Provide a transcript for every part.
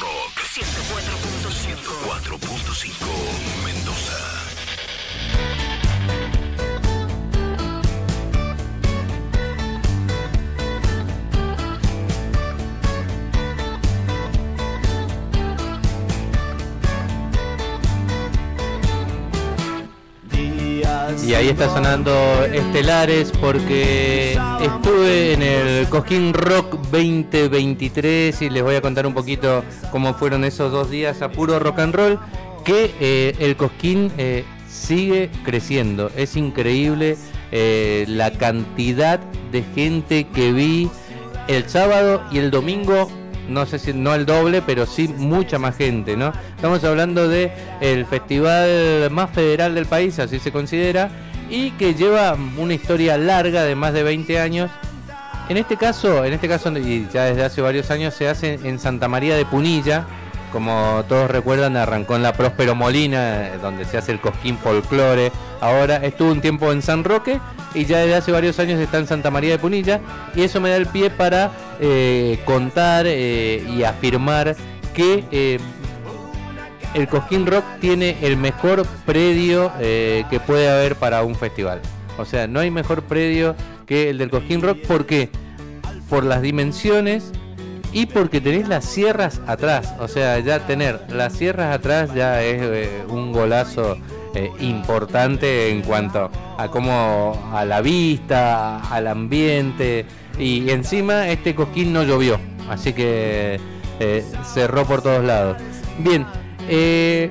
Rock 104.5 104.5 Mendoza. Y ahí está sonando Estelares porque estuve en el Cosquín Rock 2023 y les voy a contar un poquito cómo fueron esos dos días a puro rock and roll. Que eh, el Cosquín eh, sigue creciendo. Es increíble eh, la cantidad de gente que vi el sábado y el domingo no sé si no el doble, pero sí mucha más gente, ¿no? Estamos hablando de el festival más federal del país, así se considera, y que lleva una historia larga de más de 20 años. En este caso, en este caso y ya desde hace varios años se hace en Santa María de Punilla, como todos recuerdan, arrancó en la Próspero Molina, eh, donde se hace el Cosquín Folklore. Ahora estuvo un tiempo en San Roque y ya desde hace varios años está en Santa María de Punilla. Y eso me da el pie para eh, contar eh, y afirmar que el Cosquín Rock tiene el mejor predio que puede haber para un festival. O sea, no hay mejor predio que el del Cosquín Rock. ¿Por qué? Por las dimensiones y porque tenés las sierras atrás. O sea, ya tener las sierras atrás ya es eh, un golazo eh, importante en cuanto a cómo a la vista, al ambiente. Y encima este cosquín no llovió, así que eh, cerró por todos lados. Bien,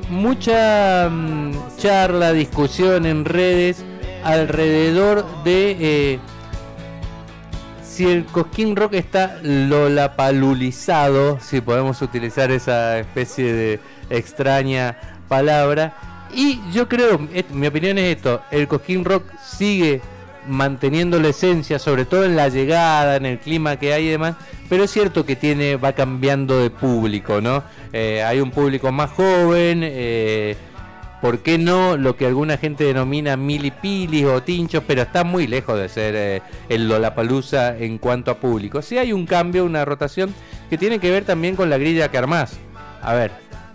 mucha mm, charla, discusión en redes alrededor de si el Cosquín Rock está lolapalulizado, si podemos utilizar esa especie de extraña palabra. Y yo creo, mi opinión es esto, el Cosquín Rock sigue manteniendo la esencia, sobre todo en la llegada, en el clima que hay y demás, pero es cierto que tiene, va cambiando de público, ¿no? Eh, hay un público más joven, eh, ¿por qué no lo que alguna gente denomina milipilis o tinchos, pero está muy lejos de ser eh, el Lollapalooza en cuanto a público? Sí hay un cambio, una rotación que tiene que ver también con la grilla que armás. A ver,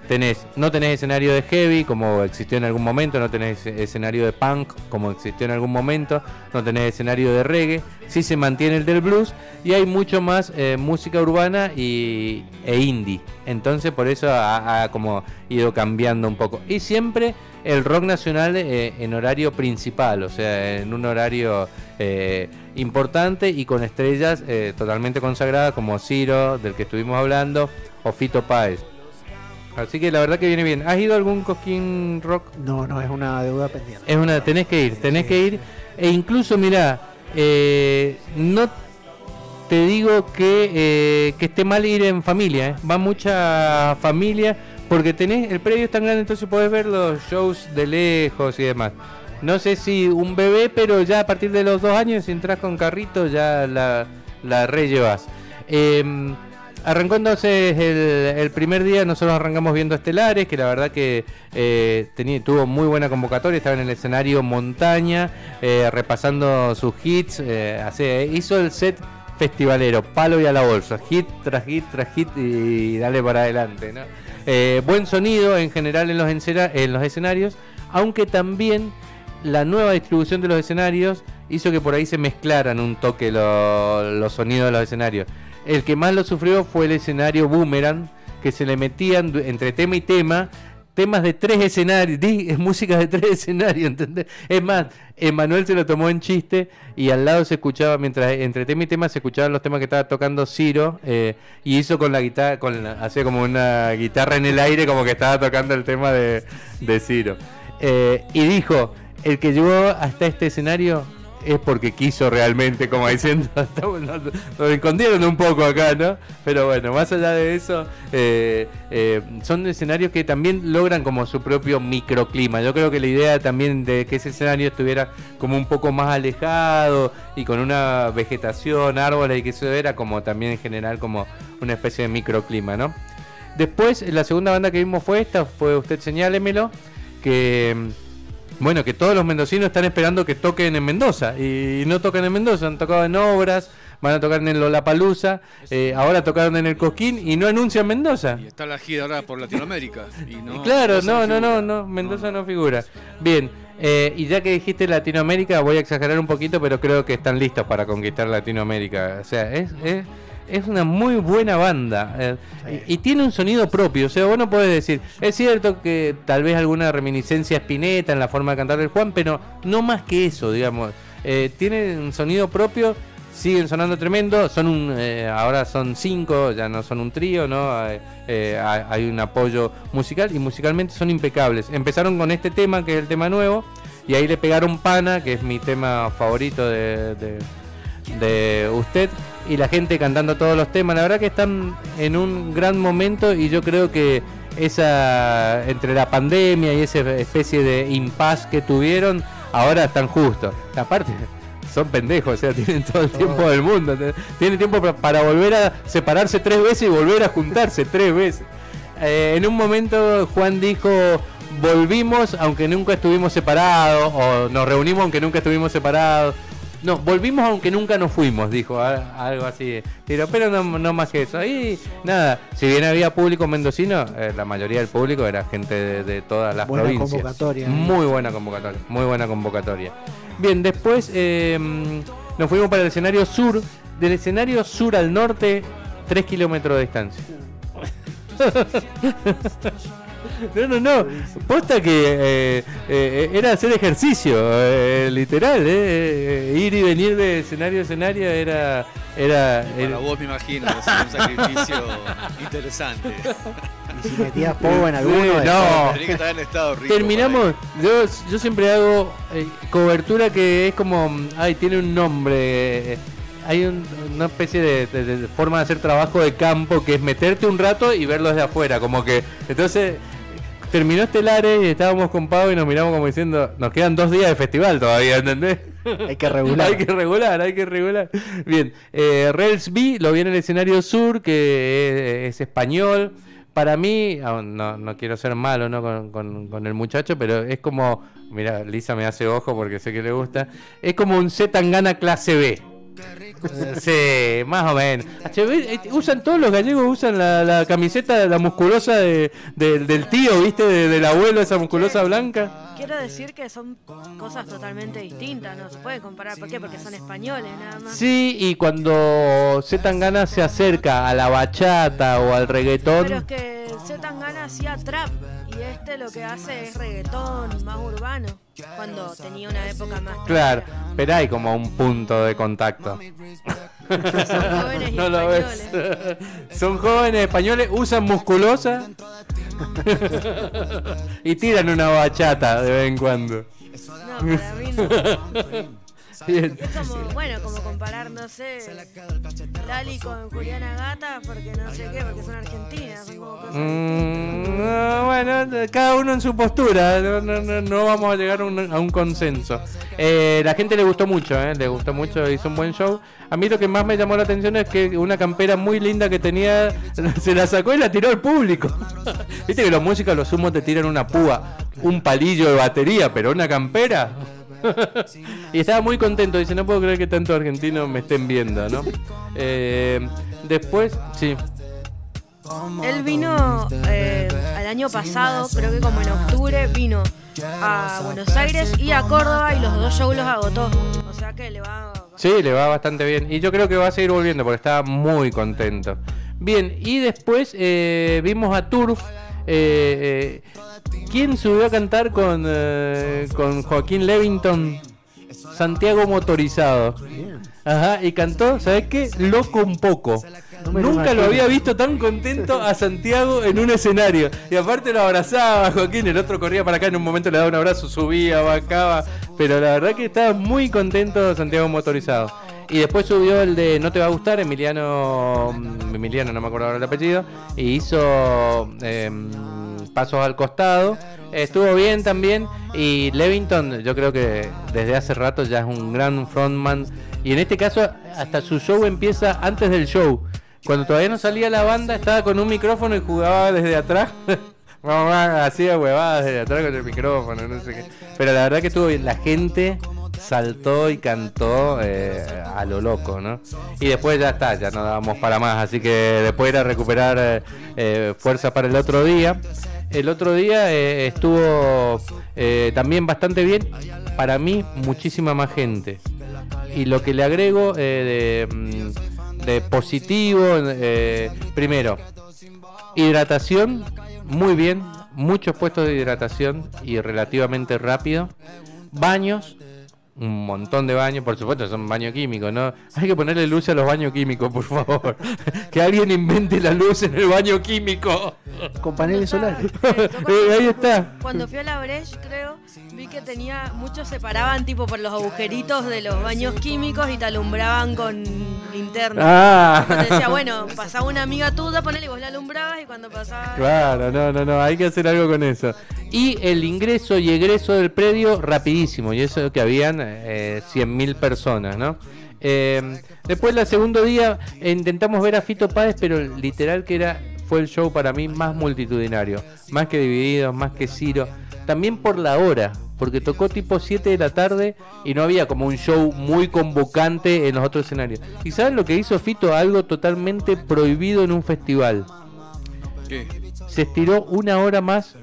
tenés, no tenés escenario de heavy como existió en algún momento, no tenés escenario de punk como existió en algún momento, no tenés escenario de reggae, sí se mantiene el del blues y hay mucho más eh, música urbana y, e indie. Entonces por eso ha, como ido cambiando un poco. Y siempre el rock nacional eh, en horario principal, o sea, en un horario eh, importante y con estrellas totalmente consagradas como Ciro, del que estuvimos hablando, o Fito Páez. Así que la verdad que viene bien. ¿Has ido a algún Cosquín Rock? No, no, es una deuda pendiente. Es una, tenés que ir, tenés que ir. E incluso, mira, eh, no te digo que, eh, que esté mal ir en familia, ¿eh? va mucha familia, porque tenés, el predio es tan grande, entonces podés ver los shows de lejos y demás. No sé si un bebé, pero ya a partir de los dos años, si entras con carrito, ya la, la rellevas. Eh, Arrancó entonces el, primer día, nosotros arrancamos viendo Estelares, que la verdad que eh, tuvo muy buena convocatoria, estaba en el escenario montaña, eh, repasando sus hits, eh, hizo el set festivalero, palo y a la bolsa, hit tras hit tras hit y, dale para adelante. buen sonido en general en los escenarios, aunque también la nueva distribución de los escenarios hizo que por ahí se mezclaran un toque los sonidos de los escenarios. El que más lo sufrió fue el escenario Boomerang, que se le metían entre tema y tema temas de tres escenarios, música de tres escenarios, ¿entendés? Es más, Emanuel se lo tomó en chiste y al lado se escuchaba, mientras entre tema y tema se escuchaban los temas que estaba tocando Ciro eh, y hizo con la guitarra, con hacía como una guitarra en el aire como que estaba tocando el tema de, de Ciro. Eh, y dijo, el que llegó hasta este escenario es porque quiso realmente, como diciendo, nos escondieron un poco acá, ¿no? Pero bueno, más allá de eso, eh, eh, son escenarios que también logran como su propio microclima. Yo creo que la idea también de que ese escenario estuviera como un poco más alejado y con una vegetación, árboles y que eso era como también en general como una especie de microclima, ¿no? Después, la segunda banda que vimos fue esta, fue Usted Señálemelo, que bueno, que todos los mendocinos están esperando que toquen en Mendoza y no tocan en Mendoza, han tocado en obras, van a tocar en el Lollapalooza, eh, ahora tocaron en el Cosquín y no anuncian Mendoza. Y está la gira ahora por Latinoamérica. Y no, claro, no, no, no, no, Mendoza no figura. Bien, eh, y ya que dijiste Latinoamérica, voy a exagerar un poquito, pero creo que están listos para conquistar Latinoamérica. O sea, es, es, es una muy buena banda. eh, y, y tiene un sonido propio. O sea, vos no podés decir, es cierto que tal vez alguna reminiscencia a Spinetta en la forma de cantar del Juan, pero no más que eso, digamos. Eh, tiene un sonido propio. Siguen sonando tremendo, son un, eh, ahora son cinco, ya no son un trío, ¿no? Hay, hay un apoyo musical y musicalmente son impecables. Empezaron con este tema, que es el tema nuevo, y ahí le pegaron Pana, que es mi tema favorito de, de, de usted, y la gente cantando todos los temas. La verdad que están en un gran momento y yo creo que esa entre la pandemia y esa especie de impas que tuvieron, ahora están justos. Aparte, son pendejos, o sea, tienen todo el tiempo del mundo. Tienen tiempo pa- para volver a separarse tres veces y volver a juntarse tres veces. Eh, en un momento Juan dijo, volvimos aunque nunca estuvimos separados, o nos reunimos aunque nunca estuvimos separados. No, volvimos aunque nunca nos fuimos, dijo, algo así. Pero, pero no, no más que eso. Ahí, nada, si bien había público mendocino, eh, la mayoría del público era gente de, de todas las Buena provincias. convocatoria. Muy buena convocatoria, muy buena convocatoria. Bien, después eh, nos fuimos para el escenario sur. Del escenario sur al norte, 3 kilómetros de distancia. No, no, no. Posta que eh, eh, era hacer ejercicio, eh, literal. eh, eh, ir y venir de escenario a escenario era. era, Para era- vos me imagino, un sacrificio interesante. Y si metías poco en alguno, Sí, no. Tenés que estar en estado rico. Terminamos, yo, yo siempre hago eh, cobertura que es como, ay, tiene un nombre, eh, hay un- una especie de, de- de forma de hacer trabajo de campo que es meterte un rato y verlo desde afuera, como que, entonces, terminó Estelares y estábamos con Pau y nos miramos como diciendo, nos quedan dos días de festival todavía, ¿entendés? hay que regular. hay que regular, hay que regular. Bien, eh, Rels B lo vi en el escenario sur, que es, es español. Para mí, aún no, no quiero ser malo ¿no? con, con- con el muchacho, pero es como, mira, Lisa me hace ojo porque sé que le gusta, es como un Z Tangana clase B. Sí, más o menos. HB, eh, usan todos los gallegos, usan la, la camiseta, la musculosa de- de- del tío, ¿viste? De- del abuelo, esa musculosa blanca. Quiero decir que son cosas totalmente distintas, no se puede comparar. ¿Por qué? Porque son españoles nada más. Sí, y cuando Z Tangana se acerca a la bachata o al reggaetón, Pero es que Zetangana hacía trap y este lo que hace es reggaetón más urbano. Cuando tenía una época más. claro, tranquila. pero hay como un punto de contacto. Son jóvenes y No lo ves. Son jóvenes españoles, usan musculosa y tiran una bachata de vez en cuando. No, para mí no. Bien. Es como, bueno, como comparar, no sé, Lali con Juliana Gata, porque no sé qué, porque son argentinas. Son como cosas Mm, no, bueno, cada uno en su postura, no, no, no, no vamos a llegar a un, a un consenso. Eh, la gente le gustó mucho, eh, le gustó mucho, hizo un buen show. A mí lo que más me llamó la atención es que una campera muy linda que tenía se la sacó y la tiró al público. Viste que los músicos los sumos te tiran una púa, un palillo de batería, pero una campera. Y estaba muy contento, dice, no puedo creer que tantos argentinos me estén viendo, ¿no? Eh, después, sí. Él vino eh, al año pasado, creo que como en octubre, vino a Buenos Aires y a Córdoba y los dos shows los agotó. O sea que le va. Sí, le va bastante bien. Y yo creo que va a seguir volviendo porque estaba muy contento. Bien, y después eh, vimos a Turf. Eh, eh, ¿Quién subió a cantar con, eh, con Joaquín Levington? Santiago Motorizado. Ajá, y cantó, ¿sabes qué? Loco un poco. No Nunca lo había visto tan contento a Santiago en un escenario. Y aparte lo abrazaba Joaquín, el otro corría para acá, en un momento le daba un abrazo, subía, bajaba. Pero la verdad que estaba muy contento Santiago Motorizado. Y después subió el de No te va a gustar, Emiliano, mm, Emiliano, no me acuerdo ahora el apellido, y hizo em, pasos al costado. Estuvo bien también. Y Levington, yo creo que desde hace rato ya es un gran frontman. Y en este caso, hasta su show empieza antes del show. Cuando todavía no salía la banda, estaba con un micrófono y jugaba desde atrás. Hacía huevadas desde atrás con el micrófono, no sé qué. Pero la verdad que estuvo bien. La gente saltó y cantó eh, a lo loco, ¿no? Y después ya está, ya no dábamos para más, así que después era recuperar eh, eh, fuerza para el otro día. El otro día eh, estuvo eh, también bastante bien, para mí muchísima más gente. Y lo que le agrego eh, de, mm, de positivo, eh, primero, hidratación, muy bien, muchos puestos de hidratación y relativamente rápido. Baños, un montón de baños, por supuesto, son baños químicos, ¿no? Hay que ponerle luz a los baños químicos, por favor. que alguien invente la luz en el baño químico. Con paneles solares. Eh, ahí está. Cuando fui a la Breche, creo, vi que tenía. Muchos separaban tipo por los agujeritos de los baños químicos y te alumbraban con linterna. Ah. Entonces decía, bueno, pasaba una amiga tuya, ponele y vos la alumbrabas y cuando pasaba. Claro, no, no, no, hay que hacer algo con eso. Y el ingreso y egreso del predio rapidísimo, y eso que habían eh, 100.000 personas, ¿no? Eh, después, el segundo día, intentamos ver a Fito Páez, pero literal que era fue el show para mí más multitudinario, más que Divididos, más que Ciro, también por la hora, porque tocó tipo 7 de la tarde y no había como un show muy convocante en los otros escenarios. ¿Y saben lo que hizo Fito? Algo totalmente prohibido en un festival ¿Qué? se estiró una hora más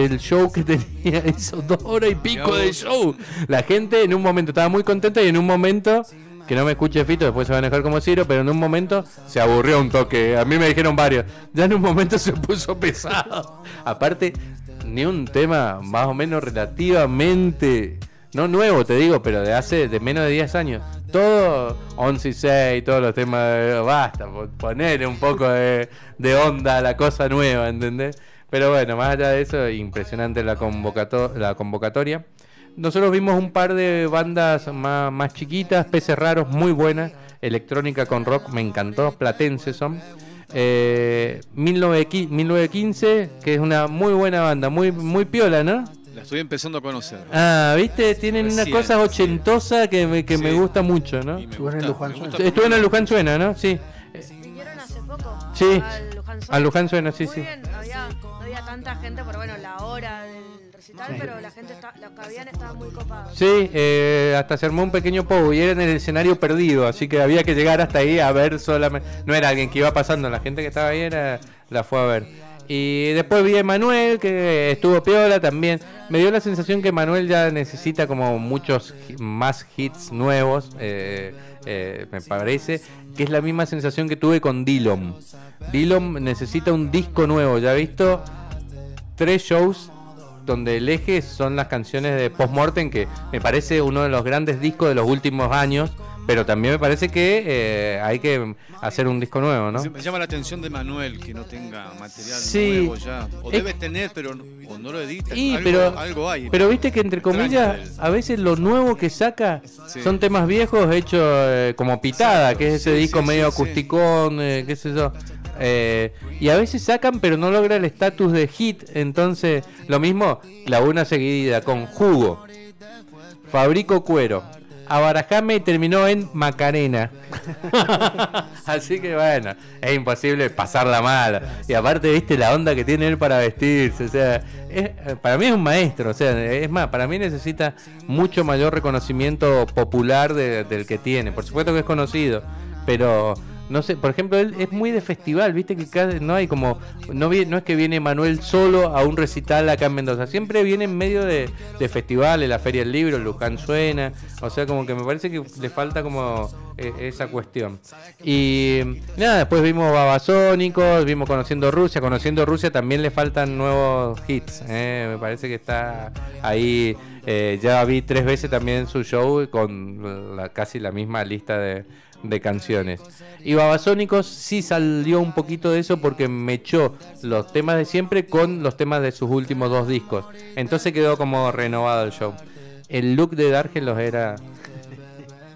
del show que tenía, hizo dos horas y pico de show. La gente en un momento estaba muy contenta y en un momento, que no me escuche Fito, después se va a enojar como Ciro, pero en un momento se aburrió un toque. A mí me dijeron varios. Ya en un momento se puso pesado. Aparte, ni un tema más o menos relativamente, no nuevo te digo, pero de hace de menos de 10 años. Todo 11 y 6, todos los temas, de- basta, po- poner un poco de, de onda a la cosa nueva, ¿entendés? Pero bueno, más allá de eso, impresionante la, convocato- la convocatoria. Nosotros vimos un par de bandas más, más chiquitas, peces raros, muy buenas. Electrónica con rock, me encantó, platense son. Eh, 19qui- 1915, que es una muy buena banda, muy, muy piola, ¿no? La estoy empezando a conocer. Ah, viste, tienen unas Recién, cosas ochentosas que, me, que me gusta mucho, ¿no? Estuvo en Luján Suena. gusta Estuve en el porque- Luján Suena, ¿no? Sí. Vinieron hace poco. Sí, Al Luján Suena. sí, Muy sí. bien, había tanta gente, pero bueno, la hora del recital, Sí. pero la gente, está, los que habían estaban muy copados. Sí, eh, hasta se armó un pequeño pogo y era en el escenario perdido, así que había que llegar hasta ahí a ver solamente. No era alguien que iba pasando, la gente que estaba ahí era, la fue a ver. Y después vi a Emanuel, que estuvo piola también. Me dio la sensación que Manuel ya necesita como muchos más hits nuevos, eh, eh, me parece, que es la misma sensación que tuve con Dillom. Dillom necesita un disco nuevo, ¿ya visto? Tres shows donde el eje son las canciones de Postmortem, que me parece uno de los grandes discos de los últimos años, pero también me parece que eh, hay que hacer un disco nuevo, ¿no? Me llama la atención de Manuel que no tenga material Sí. nuevo ya. O Es- debe tener, pero o no lo edita. Y, algo, pero, algo hay. pero viste que entre comillas, a veces lo nuevo que saca Sí. son temas viejos hechos eh, como pitada, Exacto. que es ese Sí, disco medio acusticón, eh, qué sé yo. Eh, y a veces sacan, pero no logra el estatus de hit. Entonces, lo mismo, la una seguida con Jugo, Fabrico Cuero, Abarajame y terminó en Macarena. Así que bueno, es imposible pasarla mal. Y aparte, viste la onda que tiene él para vestirse. O sea, para mí es un maestro. O sea, es más, para mí necesita mucho mayor reconocimiento popular de- del que tiene. Por supuesto que es conocido, pero no sé, por ejemplo, él es muy de festival, viste que cada- no hay como, no, no es que viene Manuel solo a un recital acá en Mendoza, siempre viene en medio de, de festivales, la Feria del Libro, Luján Suena, o sea, como que me parece que le falta como eh, esa cuestión. Y nada, después vimos Babasónicos, vimos Conociendo Rusia, Conociendo Rusia también le faltan nuevos hits, eh, me parece que está ahí, eh, ya vi tres veces también su show con la- casi la misma lista de, de canciones. Y Babasónicos sí salió un poquito de eso porque me echó los temas de siempre con los temas de sus últimos dos discos. Entonces quedó como renovado el show. El look de Dargelos era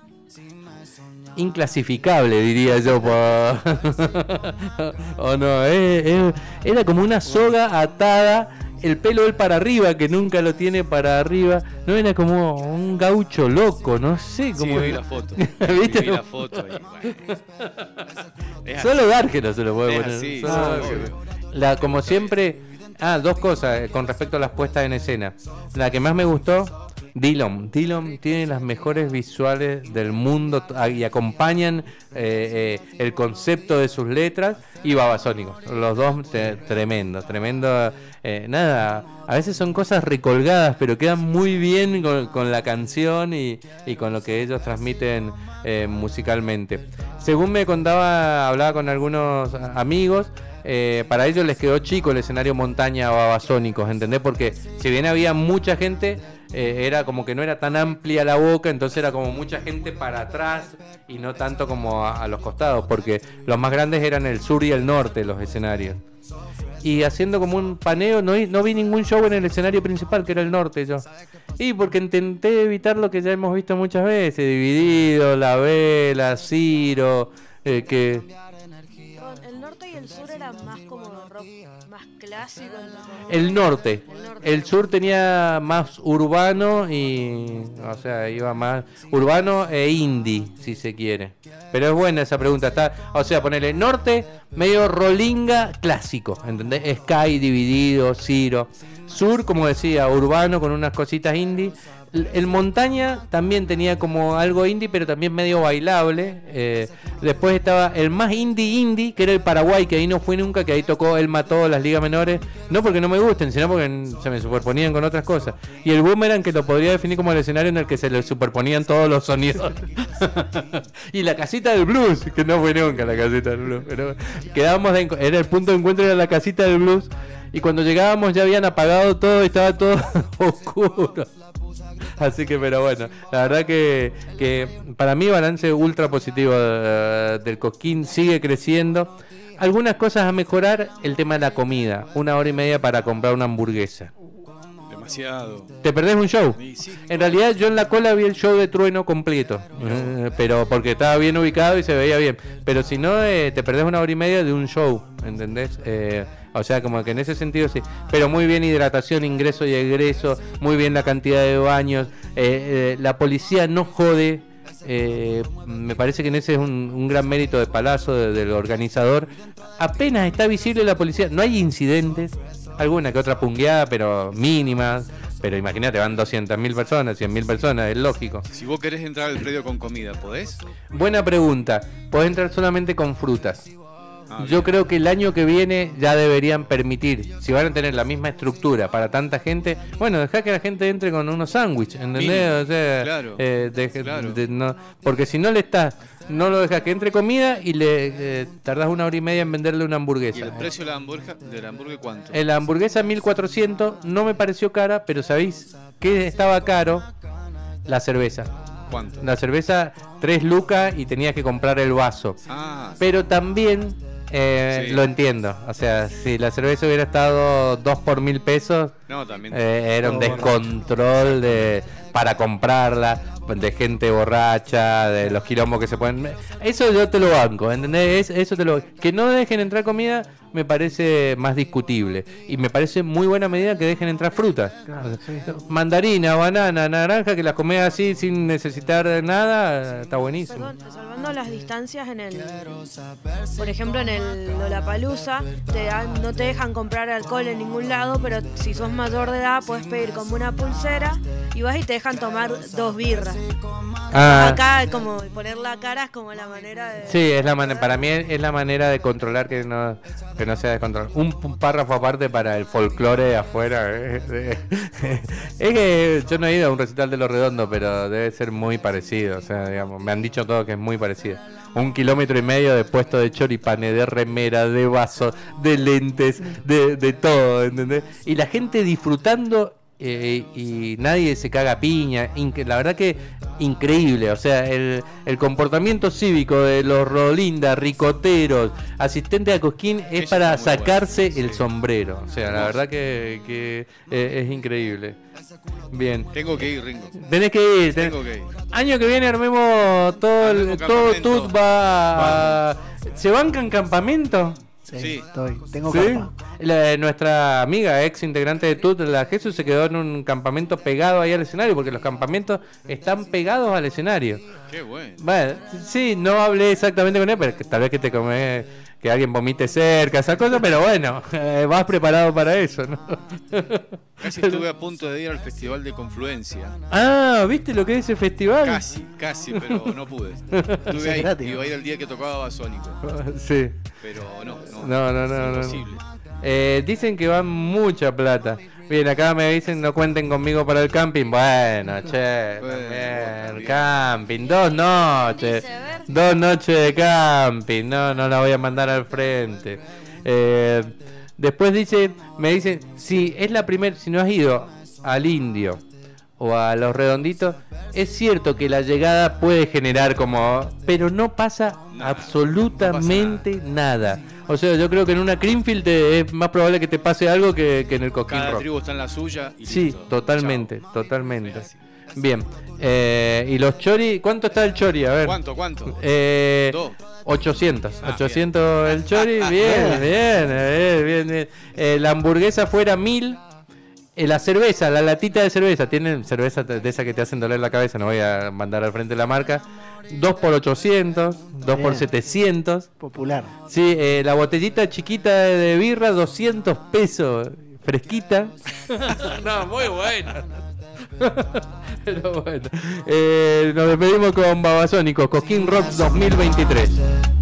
inclasificable, diría yo. o no, eh, eh, era como una soga atada, el pelo él para arriba, que nunca lo tiene para arriba. No era como un gaucho loco, no sé Sí, cómo. vi la foto. ¿Viste? Vi la foto ahí. bueno. Solo se lo puede poner. así, solo sí. La, como siempre, ah, dos cosas eh, con respecto a las puestas en escena. La que más me gustó, Dillon. Dillon tiene las mejores visuales del mundo t- y acompañan eh, eh, el concepto de sus letras y Babasónicos. Los dos tremendo, tremendo. Eh, nada, a veces son cosas recolgadas, pero quedan muy bien con, la canción y, con lo que ellos transmiten eh, musicalmente. Según me contaba, hablaba con algunos amigos. eh, para ellos les quedó chico el escenario montaña babasónicos, ¿entendés? Porque si bien había mucha gente, era como que no era tan amplia la boca, entonces era como mucha gente para atrás y no tanto como a, a los costados, porque los más grandes eran el sur y el norte los escenarios. Y haciendo como un paneo, no, vi- no vi ningún show en el escenario principal, que era el norte yo. Y porque intenté evitar lo que ya hemos visto muchas veces, Dividido, La Vela, Ciro, eh, que... El norte y el sur eran más como rock más clásico. entonces- El norte. El norte. El sur tenía más urbano y. O sea, iba más. Urbano e indie, si se quiere. Pero es buena esa pregunta. Está, o sea, ponerle norte, medio rolinga clásico. ¿Entendés? Sky dividido, Ciro. Sur, como decía, urbano con unas cositas indie. El montaña también tenía como algo indie, pero también medio bailable. Eh, después estaba el más indie indie, que era el Paraguay, que ahí no fui nunca, que ahí tocó él mató las ligas menores. No porque no me gusten, sino porque se me superponían con otras cosas. Y el Boomerang, que lo podría definir como el escenario en el que se le superponían todos los sonidos. y la casita del blues, que no fue nunca la casita del blues. Pero quedábamos de era el punto de encuentro, era la casita del blues. Y cuando llegábamos ya habían apagado todo y estaba todo oscuro. Así que, pero bueno, la verdad que, que para mí balance ultra positivo eh, del Cosquín sigue creciendo. Algunas cosas a mejorar, el tema de la comida. Una hora y media para comprar una hamburguesa. Demasiado. ¿Te perdés un show? En realidad yo en la cola vi el show de Trueno completo, eh, pero porque estaba bien ubicado y se veía bien. Pero si no, eh, te perdés una hora y media de un show, ¿entendés? Eh, o sea, como que en ese sentido sí. Pero muy bien hidratación, ingreso y egreso, muy bien la cantidad de baños. eh, eh, la policía no jode. eh, me parece que en ese es un, un gran mérito de Palazzo, de- del organizador. Apenas está visible la policía, no hay incidentes, alguna que otra pungueada, pero mínimas. Pero imagínate, van 200.000 personas, 100.000 personas, es lógico. si vos querés entrar al predio con comida, ¿podés? Buena pregunta. Podés entrar solamente con frutas. Ah, Yo creo que el año que viene ya deberían permitir, si van a tener la misma estructura para tanta gente, bueno, deja que la gente entre con unos sándwiches, ¿entendés? Mínimo. O sea, Claro. eh, deje- Claro. de- no- porque si no le estás, no lo dejas que entre comida y le eh, tardás una hora y media en venderle una hamburguesa. ¿Y el precio de la hamburguesa, de la hamburguesa cuánto? Eh, La hamburguesa 1400 no me pareció cara, pero ¿sabéis qué estaba caro? La cerveza. ¿Cuánto? La cerveza 3 lucas y tenías que comprar el vaso. Ah, Pero también eh, Sí. lo entiendo. O sea, si la cerveza hubiera estado 2 por mil pesos, no, también. eh, era un descontrol de para comprarla, de gente borracha, de los quilombos que se pueden... Eso yo te lo banco, ¿entendés? Es- Eso te lo... Que no dejen entrar comida me parece más discutible. Y me parece muy buena medida que dejen entrar frutas. Claro, O sea, sí. Mandarina, banana, naranja, que las comes así sin necesitar nada, está buenísimo. Perdón, salvando las distancias en el. Por ejemplo, en el Lollapalooza, te dan- no te dejan comprar alcohol en ningún lado, pero si sos mayor de edad, puedes pedir como una pulsera y vas y te dejan tomar dos birras. Ah, Acá, como poner la cara es como la manera de. Sí, es la manera, para mí es la manera de controlar que no, que no sea descontrolado. Un, párrafo aparte para el folclore de afuera. eh, eh, es que yo no he ido a un recital de Los Redondos, pero debe ser muy parecido. O sea, digamos, me han dicho todo que es muy parecido. Un kilómetro y medio de puesto de choripane, de remera, de vasos, de lentes, de, de todo, ¿entendés? Y la gente disfrutando eh, y nadie se caga a piña. Inque- la verdad que increíble. O sea, el, el comportamiento cívico de los Rolinda, ricoteros, asistentes a Cosquín es para sacarse sí. el sombrero. O sea, la verdad que, que, eh, es increíble. Bien. Tengo que ir, Ringo. Tenés que ir. tenés- Tengo que ir. Año que viene armemos todo el todo va a- ¿Se bancan campamento? Sí, Sí. estoy. Tengo ¿Sí? La- nuestra amiga, ex integrante de TUT, la Jesús, se quedó en un campamento pegado ahí al escenario, porque los campamentos están pegados al escenario. Qué bueno. Bueno, sí, no hablé exactamente con él, pero tal vez que te comes que alguien vomite cerca, esa cosa, pero bueno, eh, vas preparado para eso, ¿no? Casi estuve a punto de ir al Festival de Confluencia. Ah, ¿viste lo que es ese festival? Casi, casi, pero no pude. Estuve ahí, gratis, iba a ir el día que tocaba Basónico, Sí. pero no, no, No, no, no, no. imposible. Eh, dicen que van mucha plata. Bien, acá me dicen no cuenten conmigo para el camping. Bueno, che, Bueno, también, bien. camping, dos noches. Dos noches de camping, no, no la voy a mandar al frente. Eh, después dice, me dicen, si es la primera, si no has ido al indio o a los redonditos, es cierto que la llegada puede generar como, pero no pasa Nada, absolutamente nada. O sea, yo creo que en una Creamfield te- es más probable que te pase algo que, que en el Coquín Cada Rock. tribu está en la suya y Sí, listo. totalmente, Chao. totalmente. Bien. Eh, y los chori, ¿cuánto está el chori? A ver. ¿Cuánto, cuánto? Eh, Dos. 800. Ah, 800 el chori. Bien, bien, bien, bien. bien. Eh, la hamburguesa fuera 1000. Eh, la cerveza, la latita de cerveza. Tienen cerveza de de esa que te hacen doler la cabeza. No voy a mandar al frente la marca. 2 por 800. 2 por Bien. 700. Popular. Sí, eh, la botellita chiquita de, de birra, 200 pesos. Fresquita. no, muy buena. Pero bueno. Eh, nos despedimos con Babasónicos, Cosquín Rock 2023.